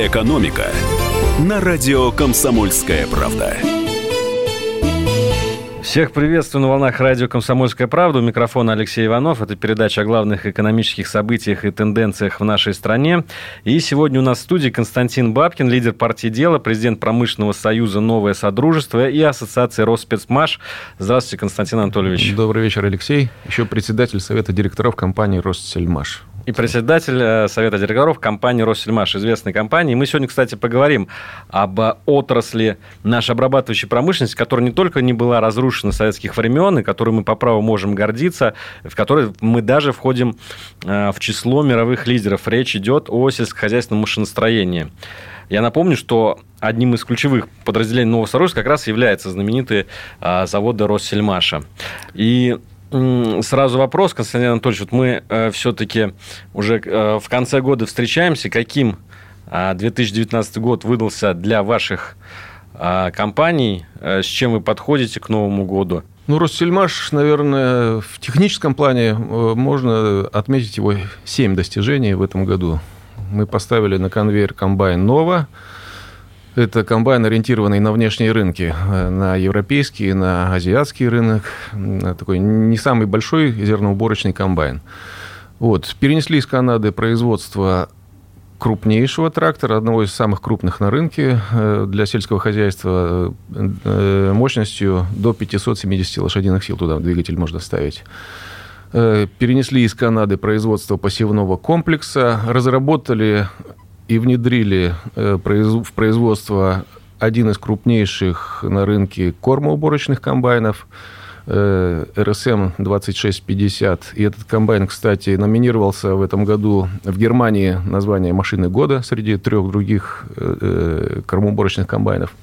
«Экономика» на радио «Комсомольская правда». Всех приветствую на волнах радио «Комсомольская правда». У микрофона Алексей Иванов. Это передача о главных экономических событиях и тенденциях в нашей стране. И сегодня у нас в студии Константин Бабкин, лидер партии «Дело», президент промышленного союза «Новое Содружество» и Ассоциации «Росспецмаш». Здравствуйте, Константин Анатольевич. Добрый вечер, Алексей. Еще председатель Совета директоров компании «Россельмаш» и председатель э, Совета директоров компании «Россельмаш», известной компании. Мы сегодня, кстати, поговорим об отрасли нашей обрабатывающей промышленности, которая не только не была разрушена советских времен, и которой мы по праву можем гордиться, в которой мы даже входим э, в число мировых лидеров. Речь идет о сельскохозяйственном машиностроении. Я напомню, что одним из ключевых подразделений Нового Союза как раз является знаменитый э, завод Россельмаша. И Сразу вопрос, Константин Анатольевич. Вот мы э, все-таки уже э, в конце года встречаемся. Каким э, 2019 год выдался для ваших э, компаний? Э, с чем вы подходите к Новому году? Ну, Россельмаш, наверное, в техническом плане э, можно отметить его 7 достижений в этом году. Мы поставили на конвейер комбайн «Нова», это комбайн, ориентированный на внешние рынки, э, на европейский, на азиатский рынок. Такой не самый большой зерноуборочный комбайн. Вот. Перенесли из Канады производство крупнейшего трактора, одного из самых крупных на рынке э, для сельского хозяйства, э, мощностью до 570 лошадиных сил туда двигатель можно ставить. Перенесли из Канады производство посевного комплекса, разработали и внедрили э, в производство один из крупнейших на рынке кормоуборочных комбайнов э, РСМ 2650. И этот комбайн, кстати, номинировался в этом году в Германии название машины года среди трех других э, кормоуборочных комбайнов.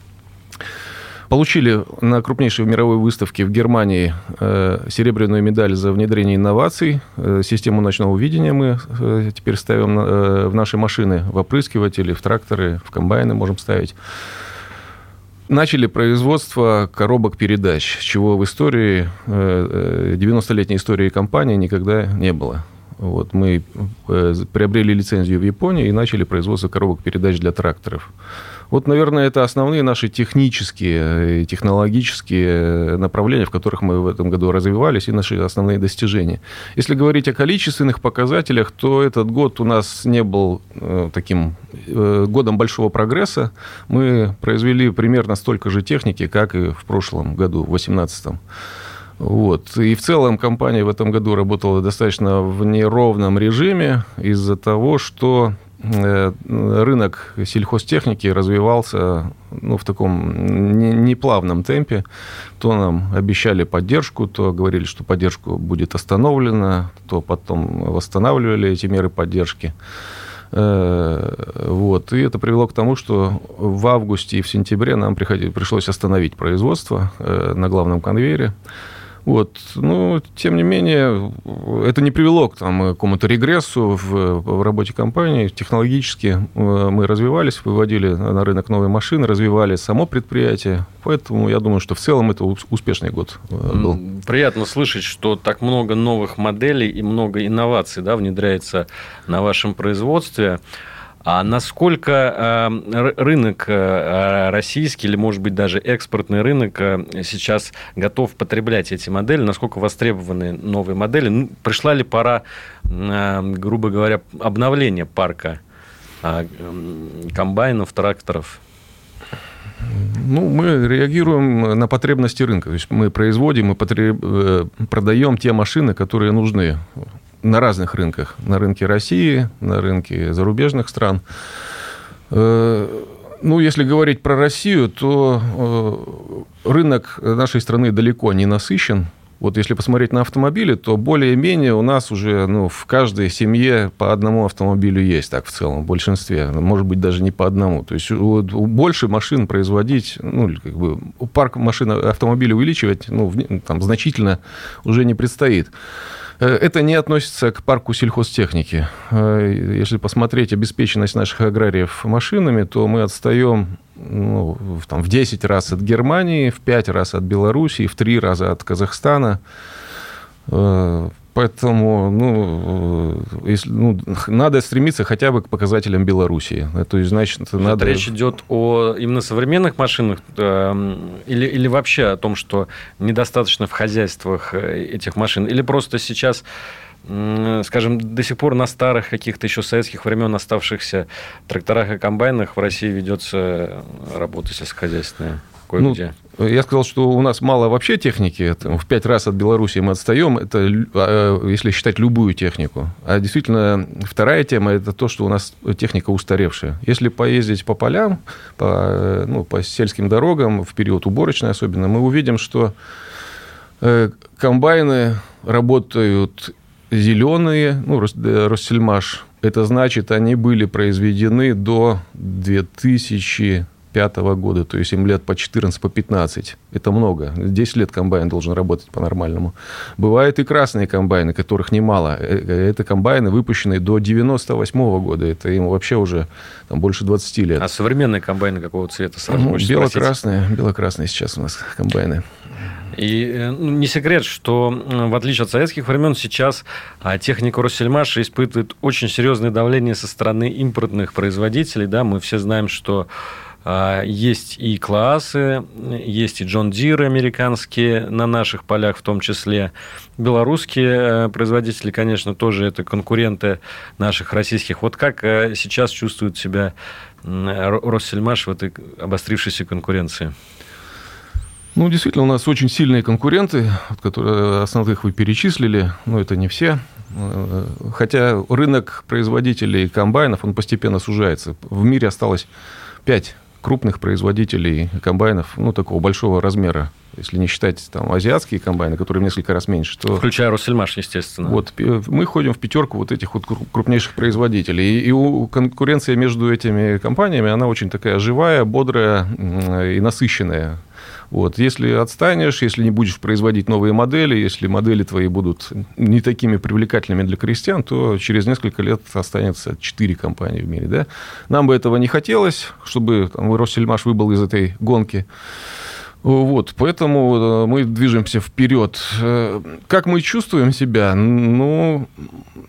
Получили на крупнейшей мировой выставке в Германии э, серебряную медаль за внедрение инноваций. Э, систему ночного видения мы э, теперь ставим в наши машины, в опрыскиватели, в тракторы, в комбайны можем ставить. Начали производство коробок передач, чего в истории, 90-летней истории компании никогда не было. Вот мы приобрели лицензию в Японии и начали производство коробок передач для тракторов. Вот, наверное, это основные наши технические и технологические направления, в которых мы в этом году развивались, и наши основные достижения. Если говорить о количественных показателях, то этот год у нас не был э, таким э, годом большого прогресса. Мы произвели примерно столько же техники, как и в прошлом году, в 2018. Вот. И в целом компания в этом году работала достаточно в неровном режиме из-за того, что Э, рынок сельхозтехники развивался ну, в таком неплавном темпе. То нам обещали поддержку, то говорили, что поддержку будет остановлена, то потом восстанавливали эти меры поддержки. Э, вот. И это привело к тому, что в августе и в сентябре нам пришлось остановить производство э, на главном конвейере. Вот. Но, тем не менее, это не привело к, там, какому-то регрессу в, в работе компании. Технологически э, мы развивались, выводили на рынок новые машины, развивали само предприятие. Поэтому я думаю, что в целом это успешный год э, был. Приятно слышать, что так много новых моделей и много инноваций да, внедряется на вашем производстве. А насколько э, рынок э, российский или, может быть, даже экспортный рынок э, сейчас готов потреблять эти модели? Насколько востребованы новые модели? Ну, пришла ли пора, грубо говоря, обновления парка комбайнов, тракторов? Ну, мы реагируем на потребности рынка. То есть мы производим и потреб... продаем те машины, которые нужны на разных рынках. На рынке России, на рынке зарубежных стран. Э, ну, если говорить про Россию, то э, рынок нашей страны далеко не насыщен. Вот если посмотреть на автомобили, то более-менее у нас уже ну, в каждой семье по одному автомобилю есть, так в целом, в большинстве. Может быть, даже не по одному. То есть вот, больше машин производить, ну, как бы парк машин автомобилей увеличивать ну, там, значительно уже не предстоит. Э, это не относится к парку сельхозтехники. Э, если посмотреть обеспеченность наших аграриев машинами, то мы отстаем ну, там, в 10 раз от Германии, в 5 раз от Белоруссии, в 3 раза от Казахстана. Э, Поэтому ну, если, ну, надо стремиться хотя бы к показателям Белоруссии. То есть, значит, надо... Речь идет о именно современных машинах э, или, или вообще о том, что недостаточно в хозяйствах э, этих машин? Или просто сейчас скажем, до сих пор на старых каких-то еще советских времен оставшихся тракторах и комбайнах в России ведется работа сельскохозяйственная? Кое-где. Ну, я сказал, что у нас мало вообще техники. В пять раз от Беларуси мы отстаем. Это а, если считать любую технику. А действительно, вторая тема – это то, что у нас техника устаревшая. Если поездить по полям, по, ну, по сельским дорогам, в период уборочной особенно, мы увидим, что э, комбайны работают зеленые, ну, Россельмаш, это значит, они были произведены до 2005 года, то есть им лет по 14, по 15. Это много. 10 лет комбайн должен работать по-нормальному. Бывают и красные комбайны, которых немало. Э, э, это комбайны, выпущенные до 98 года. Это им вообще уже там, больше 20 лет. А современные комбайны какого цвета? Сразу ну, бело-красные. Бело-красные сейчас у нас комбайны. И э, ну, не секрет, что в отличие от советских времен, сейчас а, техника Россельмаша испытывает очень серьезное давление со стороны импортных производителей. Да? Мы все знаем, что есть и Claas ы, есть и John Deere американские на наших полях в том числе. Белорусские э, производители, конечно, тоже это конкуренты наших российских. Вот как э, сейчас чувствует себя Россельмаш в этой обострившейся конкуренции? Ну, действительно, у нас очень сильные конкуренты, которые основных вы перечислили, но это не все. Хотя рынок производителей комбайнов, он постепенно сужается. В мире осталось пять крупных производителей комбайнов, ну, такого большого размера. Если не считать там азиатские комбайны, которые в несколько раз меньше, то... Включая Россельмаш, естественно. Вот, мы ходим в пятерку вот этих вот крупнейших производителей. И, и конкуренция между этими компаниями, она очень такая живая, бодрая и насыщенная. Вот. Если отстанешь, если не будешь производить новые модели, если модели твои будут не такими привлекательными для крестьян, то через несколько лет останется 4 компании в мире. Да? Нам бы этого не хотелось, чтобы там, Россельмаш выбыл из этой гонки. Вот, поэтому э, мы движемся вперед. Э, как мы чувствуем себя? Ну,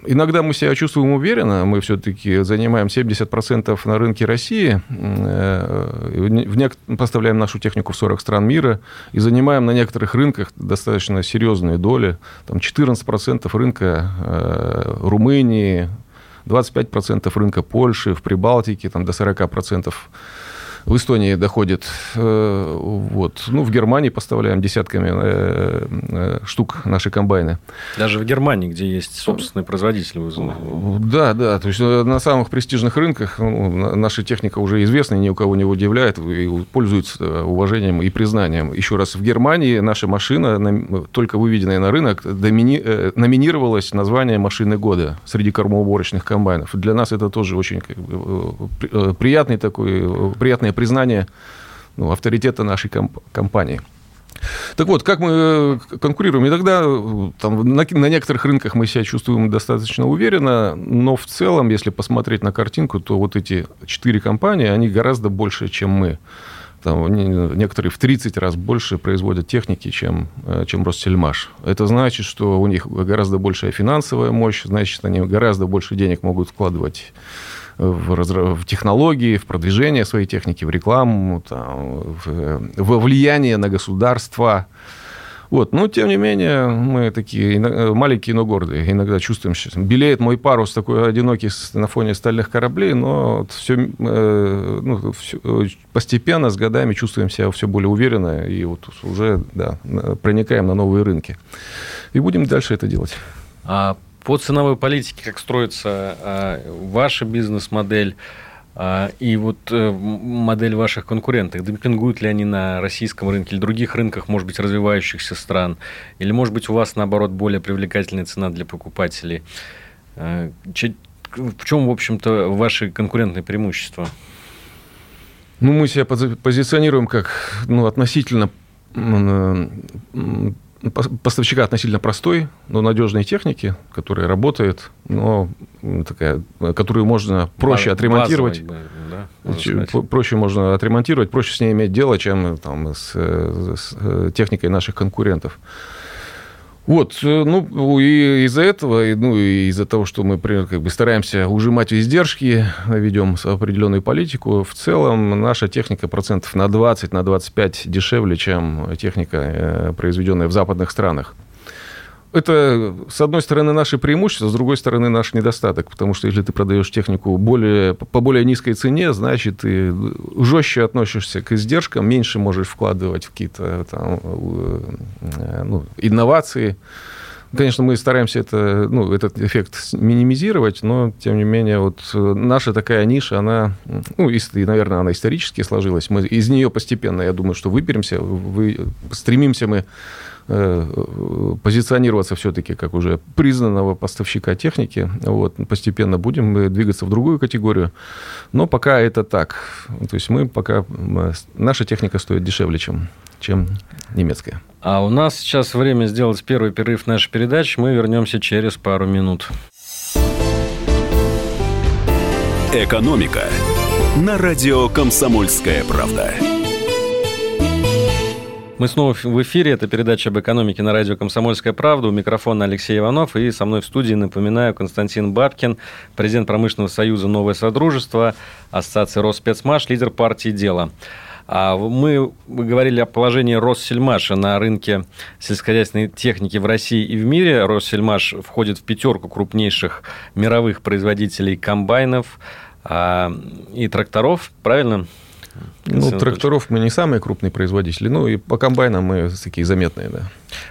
иногда мы себя чувствуем уверенно. Мы все-таки занимаем 70% на рынке России. Э, в нек... Поставляем нашу технику в 40 стран мира. И занимаем на некоторых рынках достаточно серьезные доли. Там 14% рынка Румынии, 25% рынка Польши, в Прибалтике там, до 40% в Эстонии доходит. Э, вот. Ну, в Германии поставляем десятками э, э, штук наши комбайны. Даже в Германии, где есть собственный производитель. Да, да. То есть на самых престижных рынках ну, наша техника уже известна, ни у кого не удивляет и пользуется уважением и признанием. Еще раз, в Германии наша машина, только выведенная на рынок, домини... номинировалась название машины года среди кормоуборочных комбайнов. Для нас это тоже очень как бы, приятный такой, приятное признание ну, авторитета нашей комп- компании. Так вот, как мы э, конкурируем? Иногда там, на, на некоторых рынках мы себя чувствуем достаточно уверенно, но в целом, если посмотреть на картинку, то вот эти четыре компании, они гораздо больше, чем мы. Там, некоторые в 30 раз больше производят техники, чем, э, чем Россельмаш. Это значит, что у них гораздо большая финансовая мощь, значит, они гораздо больше денег могут вкладывать в, разрыв, в технологии, в продвижение своей техники, в рекламу, там, в, во влияние на государство. Вот. Но, тем не менее, мы такие маленькие, но гордые. Иногда чувствуем, что белеет мой парус такой одинокий на фоне стальных кораблей, но все, э, ну, все, постепенно, с годами чувствуем себя все более уверенно и вот уже да, проникаем на новые рынки. И будем дальше это делать. А по ценовой политике, как строится а, ваша бизнес-модель, а, и вот э, модель ваших конкурентов, демпингуют ли они на российском рынке или других рынках, может быть, развивающихся стран? Или, может быть, у вас, наоборот, более привлекательная цена для покупателей? А, в чем, в общем-то, ваши конкурентные преимущества? Ну, мы себя позиционируем как ну, относительно поставщика относительно простой, но надежной техники, которая работает, но такая, которую можно проще отремонтировать. Да, проще можно отремонтировать, проще с ней иметь дело, чем там, с, с техникой наших конкурентов. Вот, э, ну, и из-за этого, ну, и из-за того, что мы, например, как бы стараемся ужимать издержки, ведем определенную политику, в целом наша техника процентов на 20, на 25 дешевле, чем техника, э, произведенная в западных странах это, с одной стороны, наше преимущество, с другой стороны, наш недостаток. Потому что если ты продаешь технику более, по более низкой цене, значит, ты жестче относишься к издержкам, меньше можешь вкладывать в какие-то там, э, ну, инновации. Конечно, мы стараемся это, ну, этот эффект минимизировать, но, тем не менее, вот наша такая ниша, она, ну, и, наверное, она исторически сложилась. Мы из нее постепенно, я думаю, что выберемся, вы, стремимся мы Э, позиционироваться все-таки как уже признанного поставщика техники. Вот, постепенно будем двигаться в другую категорию. Но пока это так. То есть мы пока... Наша техника стоит дешевле, чем, чем немецкая. А у нас сейчас время сделать первый перерыв нашей передачи. Мы вернемся через пару минут. Экономика на радио «Комсомольская правда». Мы снова в эфире. Это передача об экономике на радио «Комсомольская правда». У микрофона Алексей Иванов. И со мной в студии, напоминаю, Константин Бабкин, президент промышленного союза «Новое Содружество», Ассоциация Росспецмаш, лидер партии «Дело». А мы говорили о положении Россельмаша на рынке сельскохозяйственной техники в России и в мире. Россельмаш входит в пятерку крупнейших мировых производителей комбайнов а, и тракторов, правильно? Ну, тракторов мы не самые крупные производители, ну и по комбайнам мы такие заметные, да.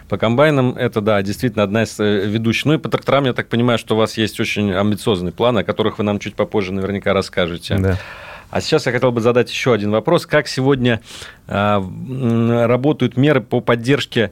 По комбайнам это, да, действительно одна из э, ведущих. Ну и по тракторам, я так понимаю, что у вас есть очень амбициозный план, о которых вы нам чуть попозже наверняка расскажете. Да. А сейчас я хотел бы задать еще один вопрос. Как сегодня э, работают меры по поддержке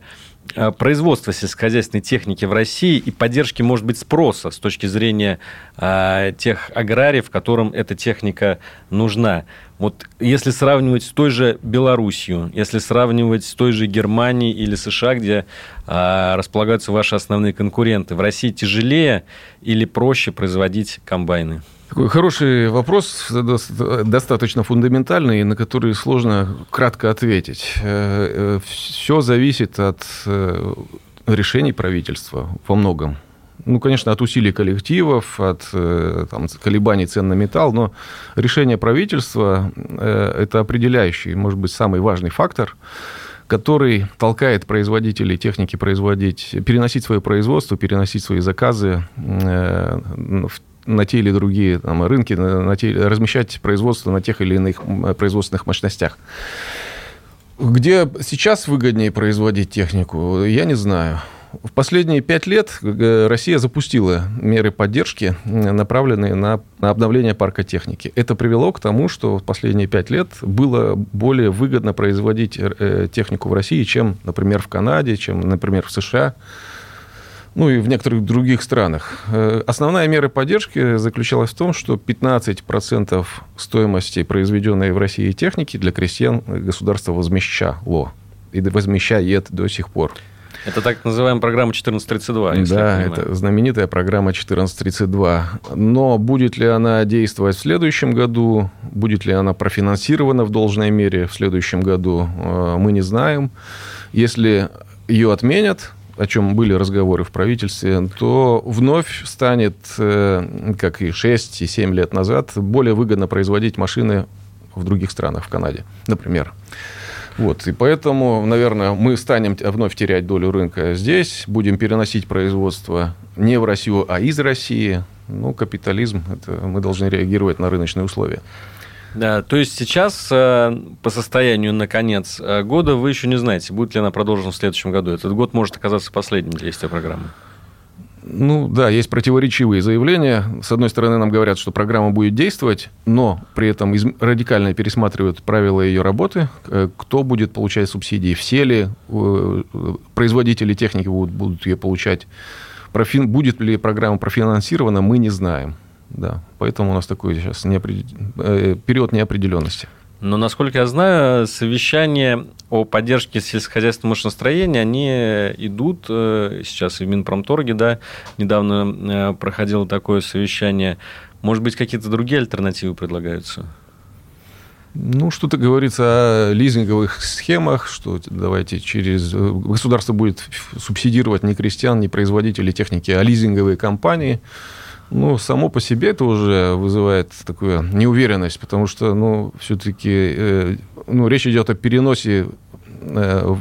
производства сельскохозяйственной техники в России и поддержки, может быть, спроса с точки зрения э, тех аграриев, которым эта техника нужна. Вот если сравнивать с той же Белоруссией, если сравнивать с той же Германией или США, где э, располагаются ваши основные конкуренты, в России тяжелее или проще производить комбайны? Такой хороший вопрос, достаточно фундаментальный, на который сложно кратко ответить. Э, э, Все зависит от э, решений правительства во многом. Ну, конечно, от усилий коллективов, от там, колебаний цен на металл, но решение правительства – это определяющий, может быть, самый важный фактор, который толкает производителей техники производить, переносить свое производство, переносить свои заказы в на те или другие там, рынки, на, на те, размещать производство на тех или иных производственных мощностях. Где сейчас выгоднее производить технику, я не знаю. В последние пять лет э, Россия запустила меры поддержки, направленные на, на обновление парка техники. Это привело к тому, что в последние пять лет было более выгодно производить э, технику в России, чем, например, в Канаде, чем, например, в США ну и в некоторых других странах. Э, основная мера поддержки заключалась в том, что 15% стоимости произведенной в России техники для крестьян государство возмещало. И возмещает до сих пор. Это так называемая программа 1432. Да, это знаменитая программа 1432. Но будет ли она действовать в следующем году, будет ли она профинансирована в должной мере в следующем году, э, мы не знаем. Если ее отменят, о чем были разговоры в правительстве, то вновь станет, э, как и 6 и 7 лет назад, более выгодно производить машины в других странах, в Канаде, например. Вот, и поэтому, наверное, мы станем вновь терять долю рынка здесь, будем переносить производство не в Россию, а из России. Ну, капитализм, это мы должны реагировать на рыночные условия. Да, то есть сейчас э, по состоянию на конец э, года вы еще не знаете, будет ли она продолжена в следующем году. Этот год может оказаться последним действия программы. Ну да, есть противоречивые заявления. С одной стороны, нам говорят, что программа будет действовать, но при этом из... радикально пересматривают правила ее работы. Э, кто будет получать субсидии? Все ли производители техники будут, будут ее получать? Профин... Будет ли программа профинансирована, мы не знаем. Да, поэтому у нас такой сейчас неопред... Э, период неопределенности. Но, насколько я знаю, совещания о поддержке сельскохозяйственного машиностроения, они идут э, сейчас и в Минпромторге, да, недавно э, проходило такое совещание. Может быть, какие-то другие альтернативы предлагаются? Ну, что-то говорится о лизинговых схемах, что давайте через... Государство будет субсидировать не крестьян, не производителей техники, а лизинговые компании. Ну, само по себе это уже вызывает такую неуверенность, потому что, ну, все-таки, э, ну, речь идет о переносе э,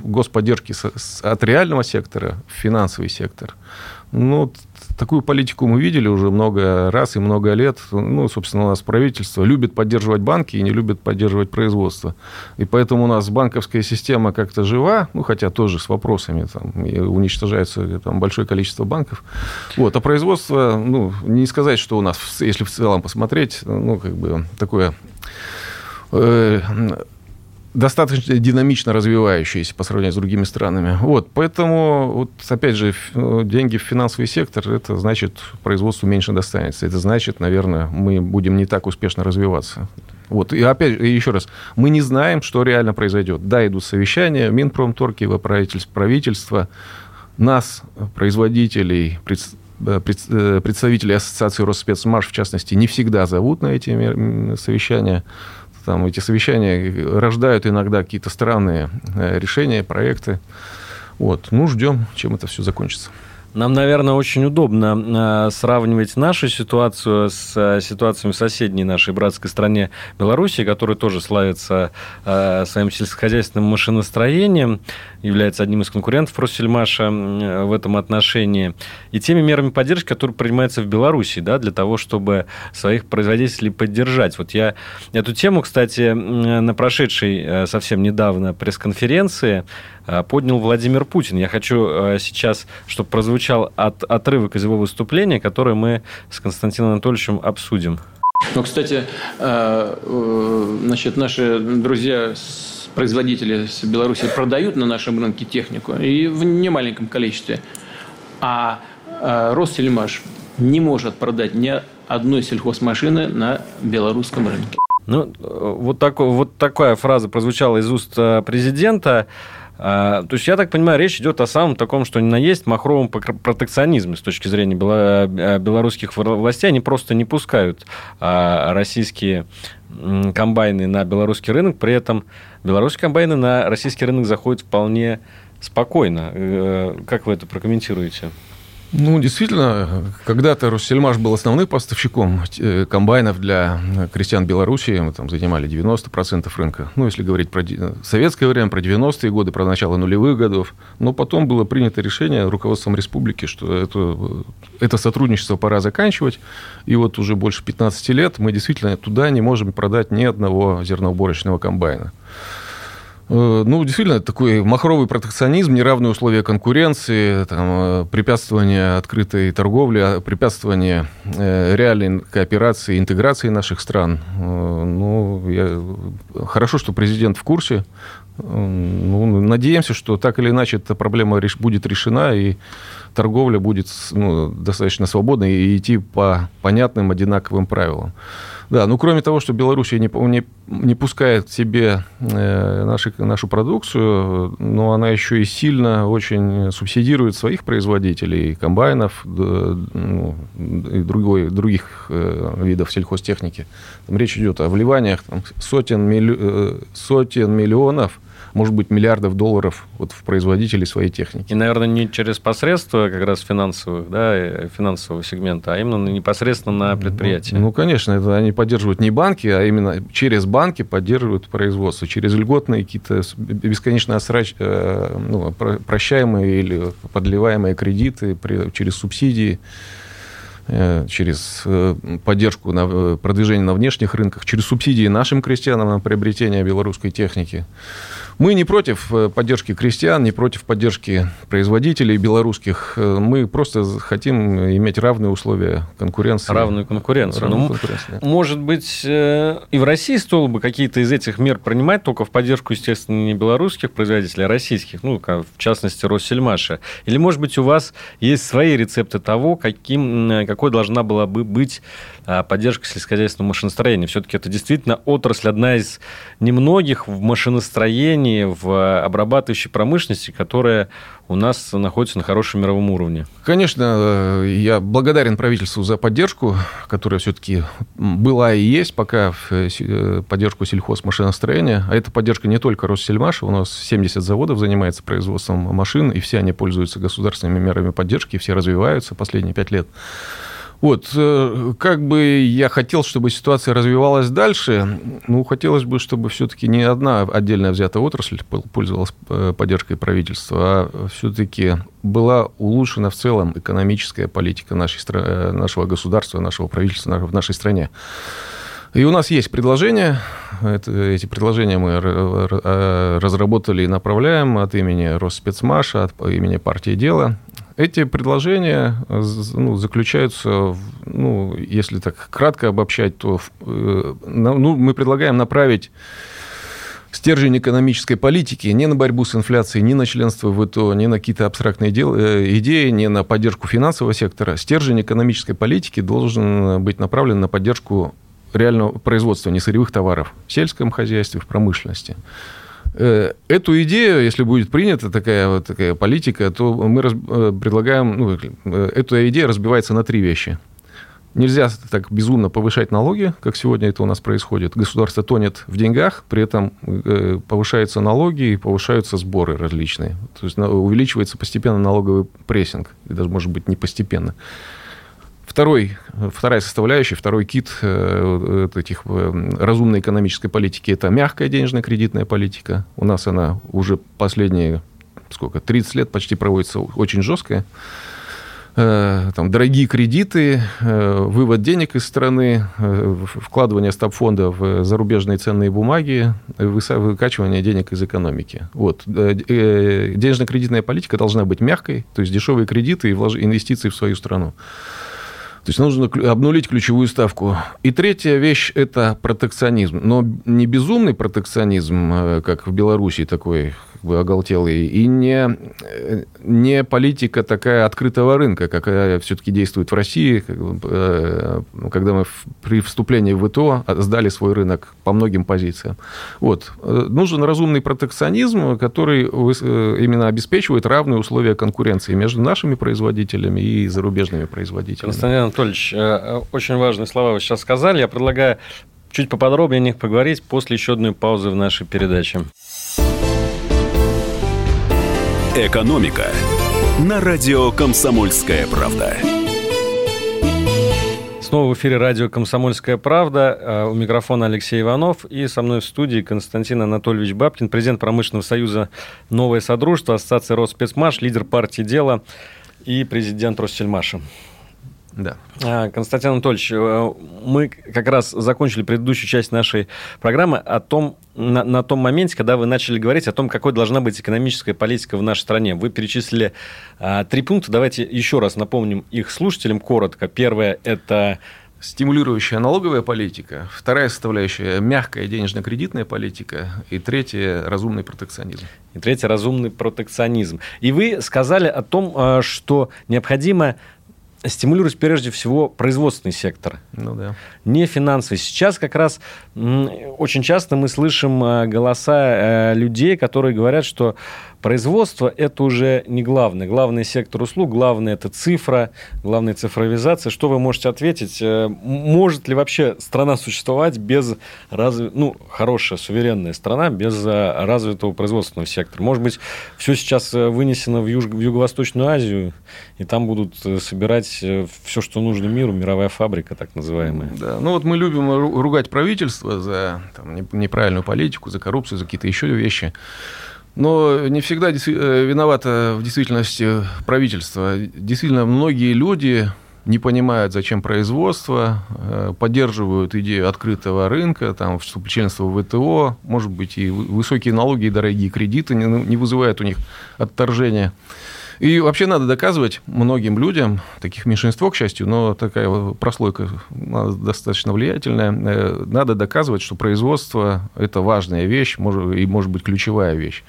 господдержки от реального сектора в финансовый сектор. Ну, такую политику мы видели уже много раз и много лет. Ну, собственно, у нас правительство любит поддерживать банки и не любит поддерживать производство. И поэтому у нас банковская система как-то жива, ну, хотя тоже с вопросами, там, и уничтожается там, большое количество банков. Вот, а производство, ну, не сказать, что у нас, если в целом посмотреть, ну, как бы такое э, достаточно динамично развивающиеся по сравнению с другими странами. Вот, поэтому, вот, опять же, деньги в финансовый сектор, это значит, производству меньше достанется. Это значит, наверное, мы будем не так успешно развиваться. Вот, и опять и еще раз, мы не знаем, что реально произойдет. Да, идут совещания, Минпромторг, его правительство, правительство, нас, производителей, э, э, представителей Ассоциации Росспецмаш, в частности, не всегда зовут на эти совещания там эти совещания рождают иногда какие-то странные э, решения, проекты. Вот. Ну, ждем, чем это все закончится. Нам, наверное, очень удобно э, сравнивать нашу ситуацию с э, ситуацией в соседней нашей братской стране Беларуси, которая тоже славится своим сельскохозяйственным машиностроением является одним из конкурентов Россельмаша в этом отношении, и теми мерами поддержки, которые принимаются в Беларуси, да, для того, чтобы своих производителей поддержать. Вот я эту тему, кстати, на прошедшей э, совсем недавно пресс-конференции э, поднял Владимир Путин. Я хочу э, сейчас, чтобы прозвучал от, отрывок из его выступления, который мы с Константином Анатольевичем обсудим. Ну, кстати, значит, наши друзья производители с Беларуси продают на нашем рынке технику, и в немаленьком количестве. А э, Россельмаш не может продать ни одной сельхозмашины на белорусском рынке. Ну, вот, такой, вот такая фраза прозвучала из уст э, президента. А, то есть, я так понимаю, речь идет о самом таком, что ни на есть махровом протекционизме с точки зрения э, белорусских властей. Они просто не пускают а, российские комбайны на белорусский рынок, при этом белорусские комбайны на российский рынок заходят вполне спокойно. Э, как вы это прокомментируете? Ну, действительно, когда-то Россельмаш был основным поставщиком э, комбайнов для крестьян Белоруссии. Мы там занимали 90% рынка. Ну, если говорить про советское время, про 90-е годы, про начало нулевых годов. Но потом было принято решение руководством республики, что это, это сотрудничество пора заканчивать. И вот уже больше 15 лет мы действительно туда не можем продать ни одного зерноуборочного комбайна. Э, ну, действительно, такой махровый протекционизм, неравные условия конкуренции, там, э, препятствование открытой торговли, а, препятствование э, реальной кооперации, интеграции наших стран. Ну, я... хорошо, что президент в курсе. Ну, надеемся, что так или иначе эта проблема будет решена, и торговля будет ну, достаточно свободной и идти по понятным, одинаковым правилам. Да, ну кроме того, что Белоруссия не, не, не пускает себе э, наши, нашу продукцию, но она еще и сильно очень субсидирует своих производителей, комбайнов ну, и другой, других э, видов сельхозтехники. Там речь идет о вливаниях там, сотен, милли, э, сотен миллионов может быть, миллиардов долларов вот в производителей своей техники. И, наверное, не через посредство как раз финансовых, да, финансового сегмента, а именно непосредственно на предприятии. Ну, ну, конечно, это они поддерживают не банки, а именно через банки поддерживают производство, через льготные какие-то бесконечно осрач... Э, ну, прощаемые или подливаемые кредиты через субсидии э, через э, поддержку на продвижение на внешних рынках, через субсидии нашим крестьянам на приобретение белорусской техники. Мы не против э, поддержки крестьян, не против поддержки производителей белорусских. Э, мы просто хотим иметь равные условия конкуренции. Равную конкуренцию. Равную ну, конкуренцию да. Может быть, э, и в России стоило бы какие-то из этих мер принимать, только в поддержку, естественно, не белорусских производителей, а российских, ну, в частности, Россельмаша. Или, может быть, у вас есть свои рецепты того, каким, какой должна была бы быть поддержка сельскохозяйственного машиностроения. Все-таки это действительно отрасль одна из немногих в машиностроении в обрабатывающей промышленности, которая у нас находится на хорошем мировом уровне. Конечно, э, я благодарен правительству за поддержку, которая все-таки была и есть пока в э, э, поддержку сельхозмашиностроения. А эта поддержка не только Россельмаша, у нас 70 заводов занимается производством машин, и все они пользуются государственными мерами поддержки, все развиваются последние пять лет. Вот, э, как бы я хотел, чтобы ситуация развивалась дальше, ну, хотелось бы, чтобы все-таки не одна отдельная взятая отрасль пользовалась э, поддержкой правительства, а все-таки была улучшена в целом экономическая политика нашей, э, нашего государства, нашего правительства в нашей стране. И у нас есть предложения. Эти предложения мы разработали и направляем от имени Росспецмаша, от имени партии «Дело». Эти предложения ну, заключаются, в, ну, если так кратко обобщать, то э, ну, мы предлагаем направить стержень экономической политики не на борьбу с инфляцией, не на членство в ВТО, не на какие-то абстрактные дел, э, идеи, не на поддержку финансового сектора. Стержень экономической политики должен быть направлен на поддержку реального производства несырьевых товаров в сельском хозяйстве, в промышленности. Э, эту идею, если будет принята такая, вот такая политика, то мы раз, э, предлагаем, ну, э, эта идея разбивается на три вещи. Нельзя так безумно повышать налоги, как сегодня это у нас происходит. Государство тонет в деньгах, при этом повышаются налоги и повышаются сборы различные. То есть увеличивается постепенно налоговый прессинг, и даже, может быть, не постепенно. Второй, вторая составляющая, второй кит э, этих э, разумной экономической политики – это мягкая денежная кредитная политика. У нас она уже последние, сколько, 30 лет почти проводится очень жесткая. Э, там, дорогие кредиты, вывод денег из страны, вкладывание стабфонда в зарубежные ценные бумаги, выкачивание денег из экономики. Вот. Денежно-кредитная политика должна быть мягкой, то есть дешевые кредиты и инвестиции в свою страну. То есть нужно обнулить ключевую ставку. И третья вещь – это протекционизм. Но не безумный протекционизм, э, как в Беларуси такой бы оголтелый, и не, э, не политика такая открытого рынка, какая все-таки действует в России, э, когда мы при вступлении в ВТО сдали свой рынок по многим позициям. Вот. Нужен разумный протекционизм, который именно обеспечивает равные условия конкуренции между нашими производителями и зарубежными производителями. Константин Анатольевич, очень важные слова вы сейчас сказали. Я предлагаю чуть поподробнее о них поговорить после еще одной паузы в нашей передаче. «Экономика» на радио «Комсомольская правда». Снова в эфире радио «Комсомольская правда». А, у микрофона Алексей Иванов. И со мной в студии Константин Анатольевич Бабкин, президент промышленного союза «Новое Содружество», Ассоциация Роспецмаш, лидер партии «Дело» и президент Россельмаша. Да. А, Константин Анатольевич, э, мы как раз закончили предыдущую часть нашей программы о том, на, на том моменте, когда вы начали говорить о том, какой должна быть экономическая политика в нашей стране. Вы перечислили а, три пункта. Давайте еще раз напомним их слушателям коротко. Первое – это стимулирующая налоговая политика, вторая составляющая – мягкая денежно-кредитная политика, и третья – разумный протекционизм. И третья – разумный протекционизм. И вы сказали о том, э, что необходимо стимулировать прежде всего производственный сектор, ну, да. не финансовый. Сейчас как раз очень часто мы слышим э, голоса э, людей, которые говорят, что Производство – это уже не главное. Главный сектор услуг, главное – это цифра, главная цифровизация. Что вы можете ответить? Э, может ли вообще страна существовать без разв... ну, хорошая, суверенная страна без э, развитого производственного сектора? Может быть, все сейчас э, вынесено в, Юж... в Юго-Восточную Азию, и там будут собирать все, что нужно миру, мировая фабрика, так называемая. Да, ну вот мы любим ругать правительство за там, неправильную политику, за коррупцию, за какие-то еще вещи. Но не всегда э, виновато в действительности правительство. Действительно, многие люди не понимают, зачем производство, э, поддерживают идею открытого рынка, там, членства в ВТО, может быть, и высокие налоги, и дорогие кредиты не вызывают у них отторжения. И вообще надо доказывать многим людям, таких меньшинство, к счастью, но такая прослойка достаточно влиятельная, э, надо доказывать, что производство – это важная вещь и, может быть, ключевая вещь.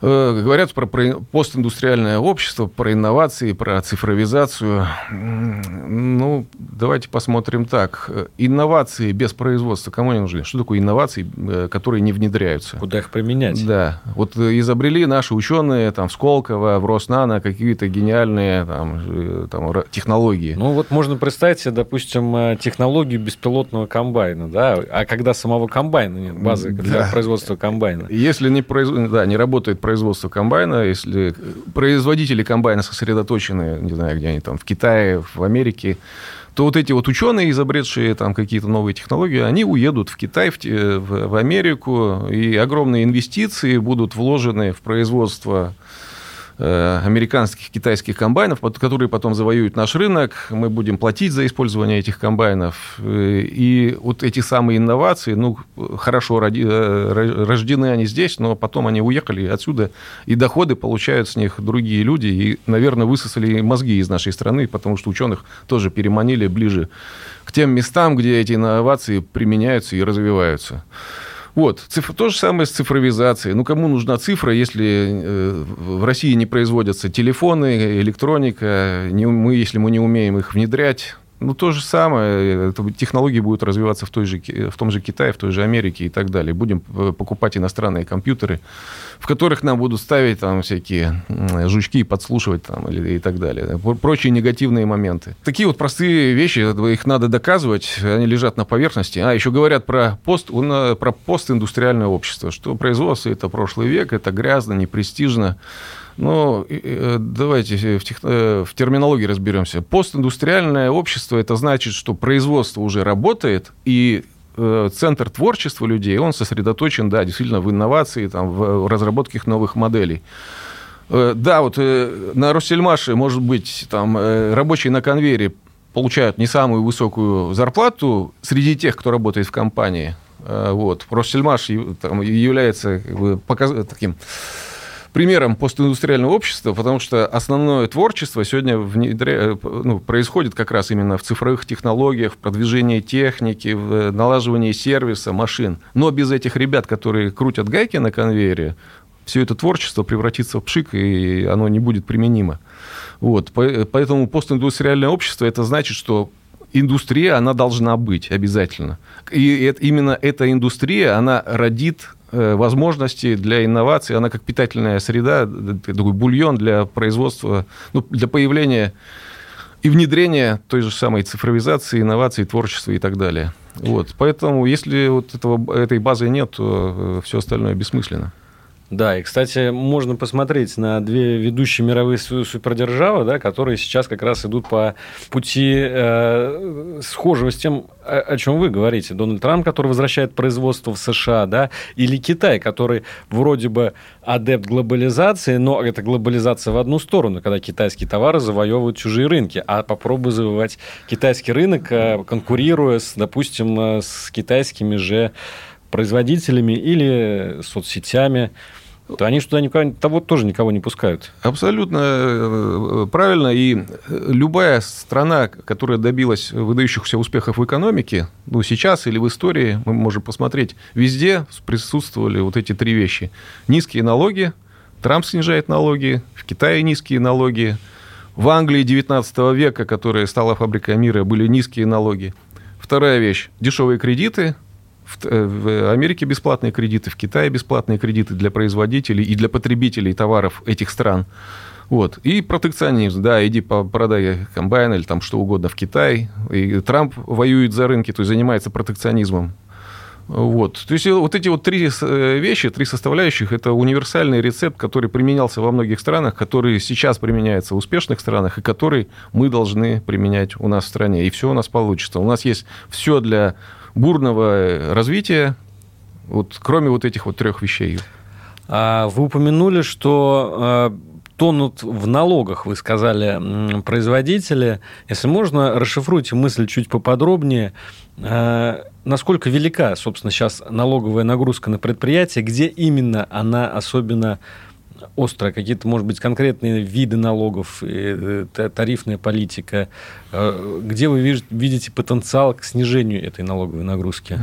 Э, говорят про, про постиндустриальное общество, про инновации, про цифровизацию. Ну, давайте посмотрим так. Инновации без производства кому не нужны? Что такое инновации, э, которые не внедряются? Куда их применять? Да. Вот изобрели наши ученые там, в Сколково, в Роснано какие-то гениальные там, э, там, технологии. Ну, вот можно представить себе, допустим, технологию беспилотного комбайна, да? А когда самого комбайна нет, базы для да. производства комбайна. Если не, произ... да, не работает производства комбайна, если производители комбайна сосредоточены, не знаю, где они там, в Китае, в Америке, то вот эти вот ученые, изобретшие там какие-то новые технологии, они уедут в Китай, в, в, Америку, и огромные инвестиции будут вложены в производство Э, американских, китайских комбайнов, которые потом завоюют наш рынок, мы будем платить за использование этих комбайнов. Э, и вот эти самые инновации, ну, хорошо э, рождены они здесь, но потом они уехали отсюда, и доходы получают с них другие люди, и, наверное, высосали мозги из нашей страны, потому что ученых тоже переманили ближе к тем местам, где эти инновации применяются и развиваются. Вот. Цифр... То же самое с цифровизацией. Ну, кому нужна цифра, если э, в России не производятся телефоны, электроника, не, мы, если мы не умеем их внедрять, ну, то же самое. Технологии будут развиваться в, той же, в том же Китае, в той же Америке и так далее. Будем э, покупать иностранные компьютеры, в которых нам будут ставить там всякие жучки, подслушивать там или, и так далее. Прочие негативные моменты. Такие вот простые вещи, их надо доказывать, они лежат на поверхности. А, еще говорят про, пост, про постиндустриальное общество, что производство – это прошлый век, это грязно, непрестижно. Но э, давайте в, тех, э, в терминологии разберемся. Постиндустриальное общество это значит, что производство уже работает, и э, центр творчества людей, он сосредоточен, да, действительно, в инновации, там, в разработке новых моделей. Да, вот на Россельмаше, может быть, там рабочие на конвейере получают не самую высокую зарплату среди тех, кто работает в компании. Вот. Россельмаш там, является как бы, показ... таким примером постиндустриального общества, потому что основное творчество сегодня внедря... ну, происходит как раз именно в цифровых технологиях, в продвижении техники, в налаживании сервиса, машин. Но без этих ребят, которые крутят гайки на конвейере, все это творчество превратится в пшик, и оно не будет применимо. Вот. Поэтому постиндустриальное общество – это значит, что индустрия, она должна быть обязательно. И именно эта индустрия, она родит Э, возможности для инноваций, она как питательная среда, такой бульон для производства, ну, для появления и внедрения той же самой цифровизации, инноваций, творчества и так далее. Вот. Поэтому, если вот этого, этой базы нет, то э, все остальное бессмысленно. Да, и, кстати, можно посмотреть на две ведущие мировые супердержавы, да, которые сейчас как раз идут по пути э, схожего с тем, о, о чем вы говорите. Дональд Трамп, который возвращает производство в США, да, или Китай, который вроде бы адепт глобализации, но это глобализация в одну сторону, когда китайские товары завоевывают чужие рынки, а попробуй завоевать китайский рынок, э, конкурируя, с, допустим, э, с китайскими же производителями или соцсетями то они туда никого, того тоже никого не пускают. Абсолютно э, правильно. И любая страна, которая добилась выдающихся успехов в экономике, ну, сейчас или в истории, мы можем посмотреть, везде присутствовали вот эти три вещи. Низкие налоги, Трамп снижает налоги, в Китае низкие налоги, в Англии 19 века, которая стала фабрикой мира, были низкие налоги. Вторая вещь – дешевые кредиты, Э, в Америке бесплатные кредиты, в Китае бесплатные кредиты для производителей и для потребителей товаров этих стран. Вот. И протекционизм, да, иди продай комбайн или там что угодно в Китай. И Трамп воюет за рынки, то есть занимается протекционизмом. Вот. То есть вот эти вот три э, вещи, три составляющих, это универсальный рецепт, который применялся во многих странах, который сейчас применяется в успешных странах, и который мы должны применять у нас в стране. И все у нас получится. У нас есть все для бурного развития, вот, кроме вот этих вот трех вещей. А вы упомянули, что а, тонут в налогах, вы сказали, производители. Если можно, расшифруйте мысль чуть поподробнее. А, насколько велика, собственно, сейчас налоговая нагрузка на предприятие, где именно она особенно острая, какие-то, может быть, конкретные виды налогов, э, тарифная политика. Э, где вы видите потенциал к снижению этой налоговой нагрузки?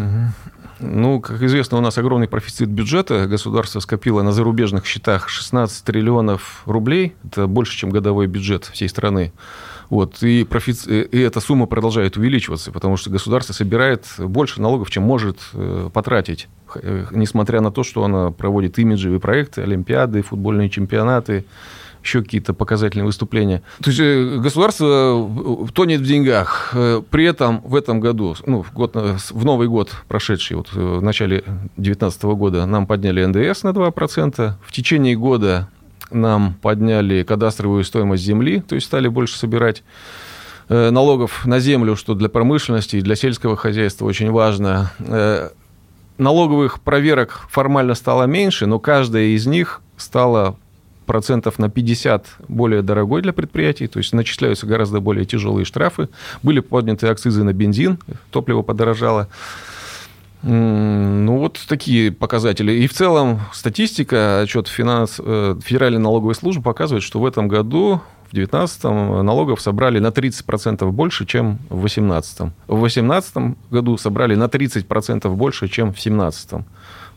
Ну, как известно, у нас огромный профицит бюджета. Государство скопило на зарубежных счетах 16 триллионов рублей. Это больше, чем годовой бюджет всей страны. Вот, и, профици... и эта сумма продолжает увеличиваться, потому что государство собирает больше налогов, чем может э, потратить, э, несмотря на то, что оно проводит имиджевые проекты, олимпиады, футбольные чемпионаты, еще какие-то показательные выступления. То есть э, государство тонет в деньгах. При этом в этом году, ну, в, год, в Новый год прошедший, вот в начале 2019 года, нам подняли НДС на 2%. В течение года нам подняли кадастровую стоимость земли, то есть стали больше собирать э, налогов на землю, что для промышленности и для сельского хозяйства очень важно. Э, налоговых проверок формально стало меньше, но каждая из них стала процентов на 50 более дорогой для предприятий, то есть начисляются гораздо более тяжелые штрафы. Были подняты акцизы на бензин, топливо подорожало. Ну, вот такие показатели. И в целом статистика, отчет финанс, э, Федеральной налоговой службы показывает, что в этом году, в 2019 налогов собрали на 30% больше, чем в 2018. В 2018 году собрали на 30% больше, чем в 2017.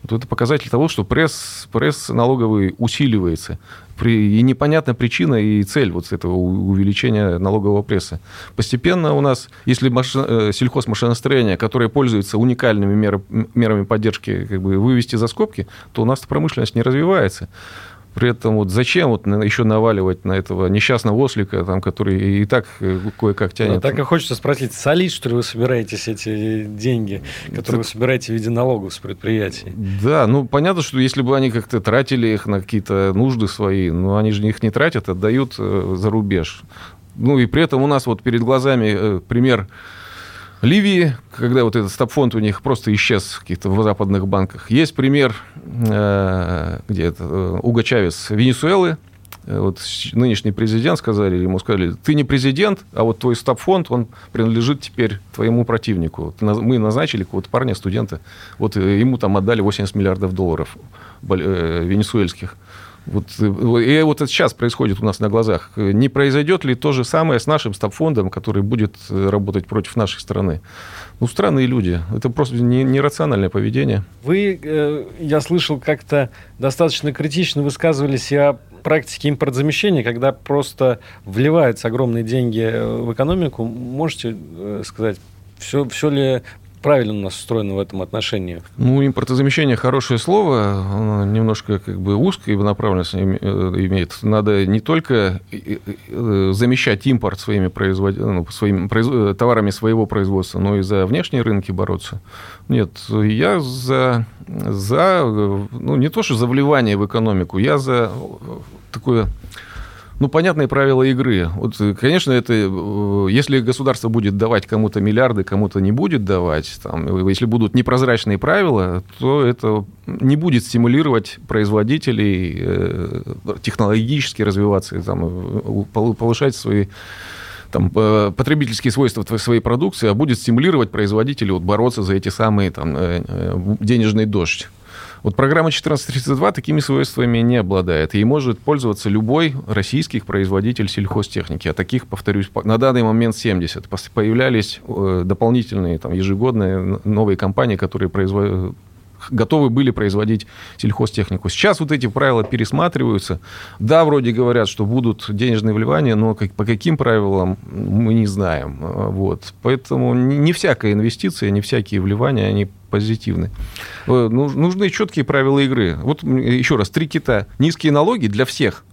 Вот это показатель того, что пресс, пресс налоговый усиливается. При, и непонятна причина и цель вот этого увеличения налогового пресса. Постепенно у нас, если машин, э, сельхозмашиностроение, которое пользуется уникальными мер, мерами поддержки, как бы вывести за скобки, то у нас промышленность не развивается. При этом вот зачем вот еще наваливать на этого несчастного ослика, там, который и так э, кое-как тянет? Да, так и хочется спросить, солить, что ли, вы собираетесь эти деньги, которые так... вы собираете в виде налогов с предприятий? Да, ну понятно, что если бы они как-то тратили их на какие-то нужды свои, но они же их не тратят, отдают э, за рубеж. Ну и при этом у нас вот перед глазами э, пример Ливии, когда вот этот стабфонд у них просто исчез в каких-то западных банках. Есть пример, э, где это, э, Уго Чавес Венесуэлы, э, вот нынешний президент сказали, ему сказали, ты не президент, а вот твой стабфонд, он принадлежит теперь твоему противнику. Мы назначили какого-то парня, студента, вот ему там отдали 80 миллиардов долларов венесуэльских. Вот, и вот это сейчас происходит у нас на глазах. Не произойдет ли то же самое с нашим стабфондом, который будет э, работать против нашей страны? Ну, странные люди. Это просто нерациональное поведение. Вы, э, я слышал, как-то достаточно критично высказывались и о практике импортзамещения, когда просто вливаются огромные деньги э, в экономику. Можете сказать, все, все ли правильно у нас устроено в этом отношении? Ну, импортозамещение хорошее слово, оно немножко как бы узкое направленность э, имеет. Надо не только э, э, замещать импорт своими, производ... ну, своими произ... товарами своего производства, но и за внешние рынки бороться. Нет, я за, за ну, не то, что за вливание в экономику, я за такое ну, понятные правила игры. Вот, конечно, это, э, если государство будет давать кому-то миллиарды, кому-то не будет давать, там, если будут непрозрачные правила, то это не будет стимулировать производителей э, технологически развиваться, там, э, повышать свои там, потребительские свойства своей продукции, а будет стимулировать производителей вот, бороться за эти самые там, денежный дождь. Вот программа 1432 такими свойствами не обладает. И может пользоваться любой российский производитель сельхозтехники. А таких, повторюсь, на данный момент 70. Появлялись э, дополнительные там, ежегодные новые компании, которые производят готовы были производить сельхозтехнику. Сейчас вот эти правила пересматриваются. Да, вроде говорят, что будут денежные вливания, но как, по каким правилам мы не знаем. Вот. Поэтому не всякая инвестиция, не всякие вливания, они позитивны. Э, нужны четкие правила игры. Вот еще раз, три кита. Низкие налоги для всех.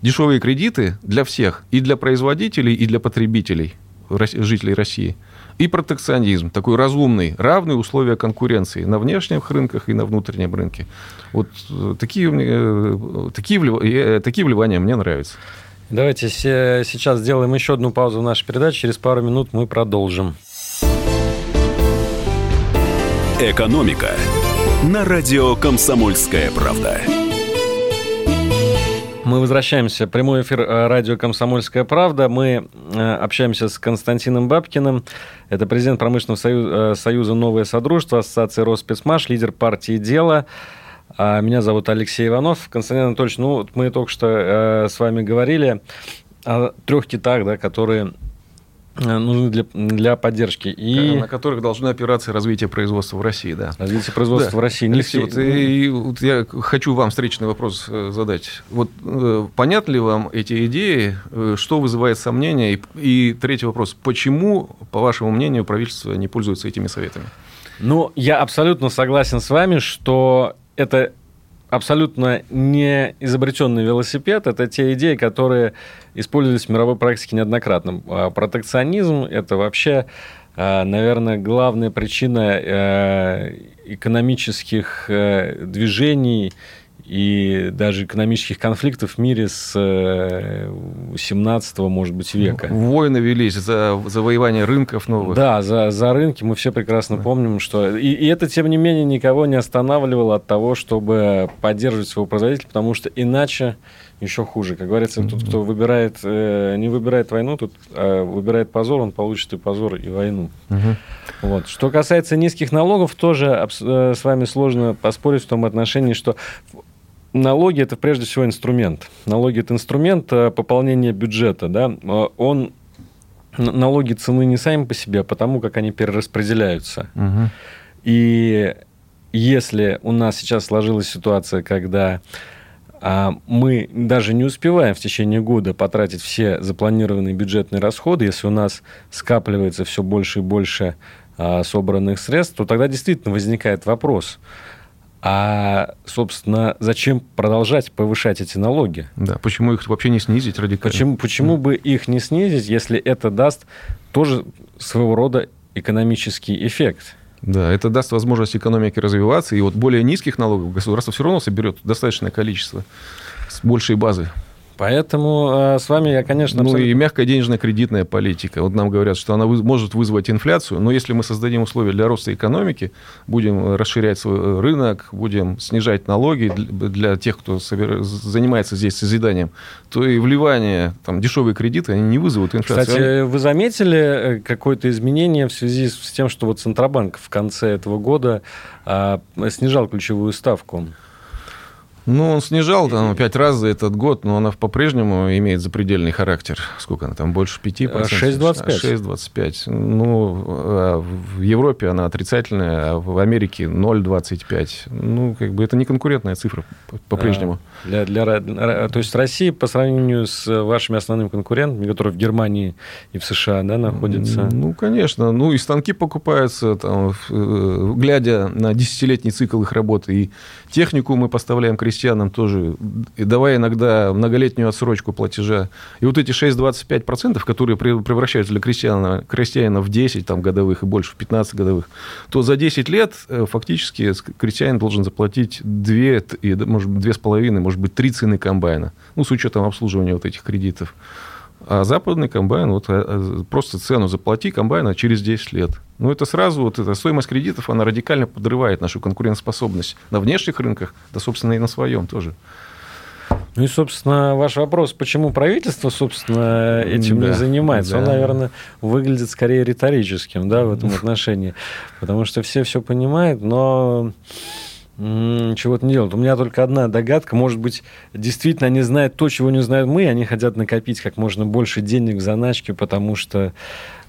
Дешевые кредиты для всех. И для производителей, и для потребителей, жителей России – и протекционизм, такой разумный, равные условия конкуренции на внешних рынках и на внутреннем рынке. Вот э, такие, э, такие, такие вливания мне нравятся. Давайте сейчас сделаем еще одну паузу в нашей передаче. Через пару минут мы продолжим. Экономика на радио «Комсомольская правда». Мы возвращаемся. Прямой эфир э, радио «Комсомольская правда». Мы э, общаемся с Константином Бабкиным. Это президент промышленного союза, э, союза «Новое Содружество», Ассоциации Роспецмаш, лидер партии «Дело». А меня зовут Алексей Иванов. Константин Анатольевич, ну, мы только что с вами говорили о трех китах, да, которые нужны для, для поддержки. И... На которых должны опираться развитие производства в России, да. Развитие производства да. в России. Алексей, вот, и, и, вот я хочу вам встречный вопрос э, задать. Вот э, понятны ли вам эти идеи, что вызывает сомнения? И, и третий вопрос. Почему, по вашему мнению, правительство не пользуется этими советами? Ну, я абсолютно согласен с вами, что это абсолютно не изобретенный велосипед. Это те идеи, которые использовались в мировой практике неоднократно. А протекционизм – это вообще, а, наверное, главная причина э, экономических э, движений и даже экономических конфликтов в мире с 17 э, может быть, века. Войны велись за завоевание рынков новых. Да, за, за рынки мы все прекрасно да. помним, что... И, и это, тем не менее, никого не останавливало от того, чтобы поддерживать своего производителя, потому что иначе еще хуже. Как говорится, тот, кто выбирает, э, не выбирает войну, тут а выбирает позор, он получит и позор, и войну. Mm-hmm. Вот. Что касается низких налогов, тоже э, с вами сложно поспорить в том отношении, что налоги это прежде всего инструмент. Налоги это инструмент э, пополнения бюджета. Да? Э, он, налоги цены не сами по себе, а потому как они перераспределяются. Угу. И если у нас сейчас сложилась ситуация, когда а, мы даже не успеваем в течение года потратить все запланированные бюджетные расходы, если у нас скапливается все больше и больше а, собранных средств, то тогда действительно возникает вопрос – а, собственно, зачем продолжать повышать эти налоги? Да, почему их вообще не снизить радикально? Почему, почему бы их не снизить, если это даст тоже своего рода экономический эффект? Да, это даст возможность экономике развиваться, и вот более низких налогов государство все равно соберет достаточное количество с большей базы. Поэтому э, с вами я, конечно... Ну абсолютно... и мягкая денежная кредитная политика. Вот нам говорят, что она вы... может вызвать инфляцию, но если мы создадим условия для роста экономики, будем расширять свой э, рынок, будем снижать налоги для тех, кто собер... занимается здесь созиданием, то и вливание, там, дешевые кредиты, они не вызовут инфляцию. Кстати, вы заметили э, какое-то изменение в связи с тем, что вот Центробанк в конце этого года а, снижал ключевую ставку? Ну, он снижал там пять раз за этот год, но она по-прежнему имеет запредельный характер. Сколько она там, больше 5%? 6,25. 6,25. Ну, а в Европе она отрицательная, а в Америке 0,25. Ну, как бы это не конкурентная цифра по-прежнему. А, для, для, то есть Россия по сравнению с вашими основными конкурентами, которые в Германии и в США да, находятся? Ну, конечно. Ну, и станки покупаются, там, э, глядя на десятилетний цикл их работы, и технику мы поставляем крестьянам крестьянам тоже, и давая иногда многолетнюю отсрочку платежа. И вот эти 6-25%, которые превращаются для крестьянина, крестьянина в 10 там, годовых и больше, в 15 годовых, то за 10 лет э, фактически крестьянин должен заплатить 2, и, может быть, 2,5, может быть, 3 цены комбайна, ну, с учетом обслуживания вот этих кредитов. А западный комбайн, вот э, э, просто цену заплати комбайна через 10 лет. Ну, это сразу, вот эта стоимость кредитов, она радикально подрывает нашу конкурентоспособность на внешних рынках, да, собственно, и на своем тоже. Ну и, собственно, ваш вопрос, почему правительство, собственно, этим да, не занимается, да. он, наверное, выглядит скорее риторическим, да, в этом отношении. Потому что все все понимают, но чего-то не делают. У меня только одна догадка. Может быть, действительно они знают то, чего не знаем мы. Они хотят накопить как можно больше денег в заначке, потому что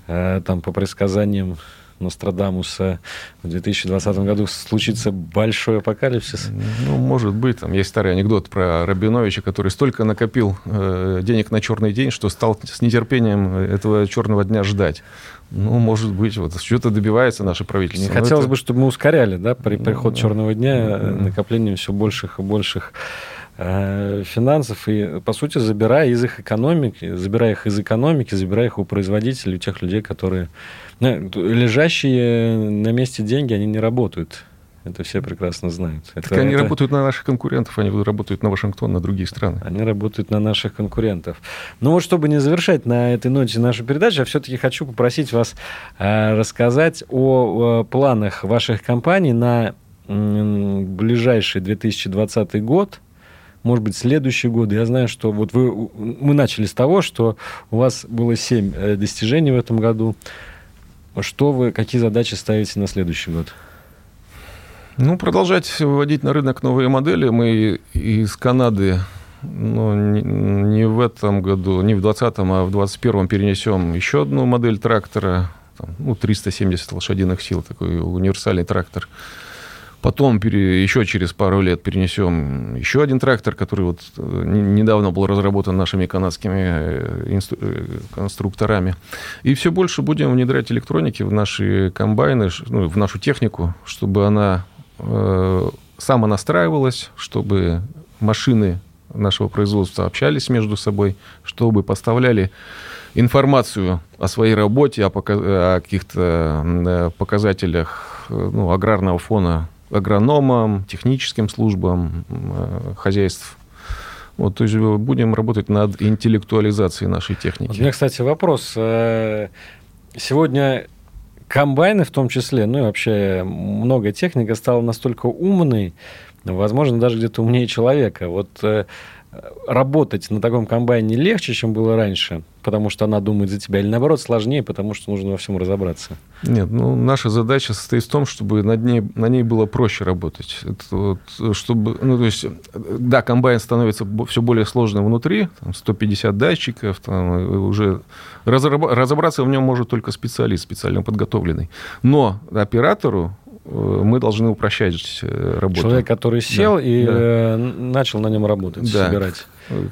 э, там по предсказаниям Нострадамуса в 2020 году случится большой апокалипсис? Ну, может быть. Там есть старый анекдот про Рабиновича, который столько накопил э, денег на черный день, что стал с нетерпением этого черного дня ждать. Ну, может быть, вот что-то добивается наше правительство. Не хотелось это... бы, чтобы мы ускоряли, да, при приход ну, черного дня да. накоплением все больших и больших э, финансов и, по сути, забирая из их экономики, забирая их из экономики, забирая их у производителей, у тех людей, которые... Ну, лежащие на месте деньги, они не работают. Это все прекрасно знают. Так это, они это... работают на наших конкурентов, они работают на Вашингтон, на другие страны. Они работают на наших конкурентов. Ну вот, чтобы не завершать на этой ноте нашу передачу, я все-таки хочу попросить вас э, рассказать о, о планах ваших компаний на э, ближайший 2020 год, может быть, следующий год. Я знаю, что вот вы, мы начали с того, что у вас было 7 э, достижений в этом году. Что вы, какие задачи ставите на следующий год? Ну, продолжать выводить на рынок новые модели. Мы из Канады ну, не, не в этом году, не в 2020, а в 2021 перенесем еще одну модель трактора, там, ну, 370 лошадиных сил, такой универсальный трактор. Потом еще через пару лет перенесем еще один трактор, который вот э, недавно был разработан нашими канадскими э, э, конструкторами. И все больше будем внедрять электроники в наши комбайны, ну, в нашу технику, чтобы она э, самонастраивалась, чтобы машины нашего производства общались между собой, чтобы поставляли информацию о своей работе, о, о каких-то показателях ну, аграрного фона агрономам, техническим службам э, хозяйств. Вот, то есть будем работать над интеллектуализацией нашей техники. У меня, кстати, вопрос. Э, сегодня комбайны в том числе, ну и вообще много техника стала настолько умной, возможно, даже где-то умнее человека. Вот э, работать на таком комбайне легче, чем было раньше, потому что она думает за тебя, или наоборот сложнее, потому что нужно во всем разобраться? Нет, ну наша задача состоит в том, чтобы над ней, на ней было проще работать. Это вот, чтобы, ну, то есть, да, комбайн становится все более сложным внутри, там 150 датчиков, там, уже разобраться в нем может только специалист, специально подготовленный. Но оператору Э, мы должны упрощать э, работу. Человек, который сел да, и да. Э, начал на нем работать, да. собирать.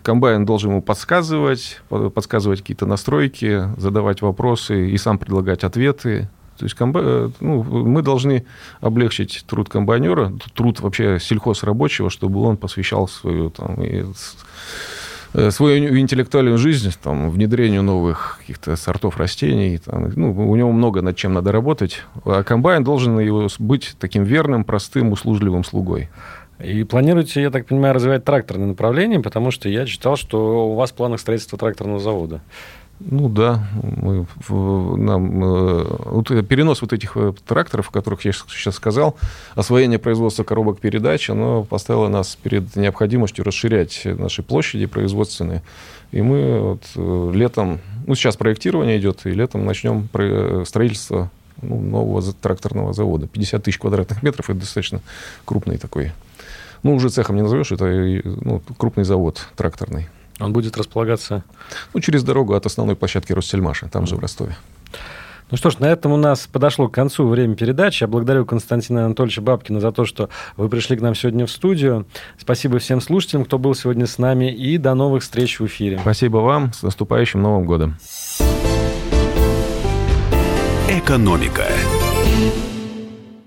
Комбайн должен ему подсказывать, подсказывать какие-то настройки, задавать вопросы и сам предлагать ответы. То есть комбай... ну, мы должны облегчить труд комбайнера, труд вообще сельхозрабочего, чтобы он посвящал свою там, и Э, свою интеллектуальную жизнь, там, внедрению новых каких-то сортов растений. Там, ну, у него много над чем надо работать. А комбайн должен его быть таким верным, простым, услужливым слугой. И планируете, я так понимаю, развивать тракторное направление, потому что я читал, что у вас в планах строительства тракторного завода. Ну да, мы, нам, э, вот перенос вот этих э, тракторов, о которых я сейчас сказал, освоение производства коробок передач, оно поставило нас перед необходимостью расширять наши площади производственные. И мы вот э, летом, ну сейчас проектирование идет, и летом начнем строительство ну, нового тракторного завода. 50 тысяч квадратных метров, это достаточно крупный такой. Ну, уже цехом не назовешь, это ну, крупный завод тракторный. Он будет располагаться... Ну, через дорогу от основной площадки Россельмаша, там же в Ростове. Ну что ж, на этом у нас подошло к концу время передачи. Я благодарю Константина Анатольевича Бабкина за то, что вы пришли к нам сегодня в студию. Спасибо всем слушателям, кто был сегодня с нами, и до новых встреч в эфире. Спасибо вам. С наступающим Новым годом. Экономика.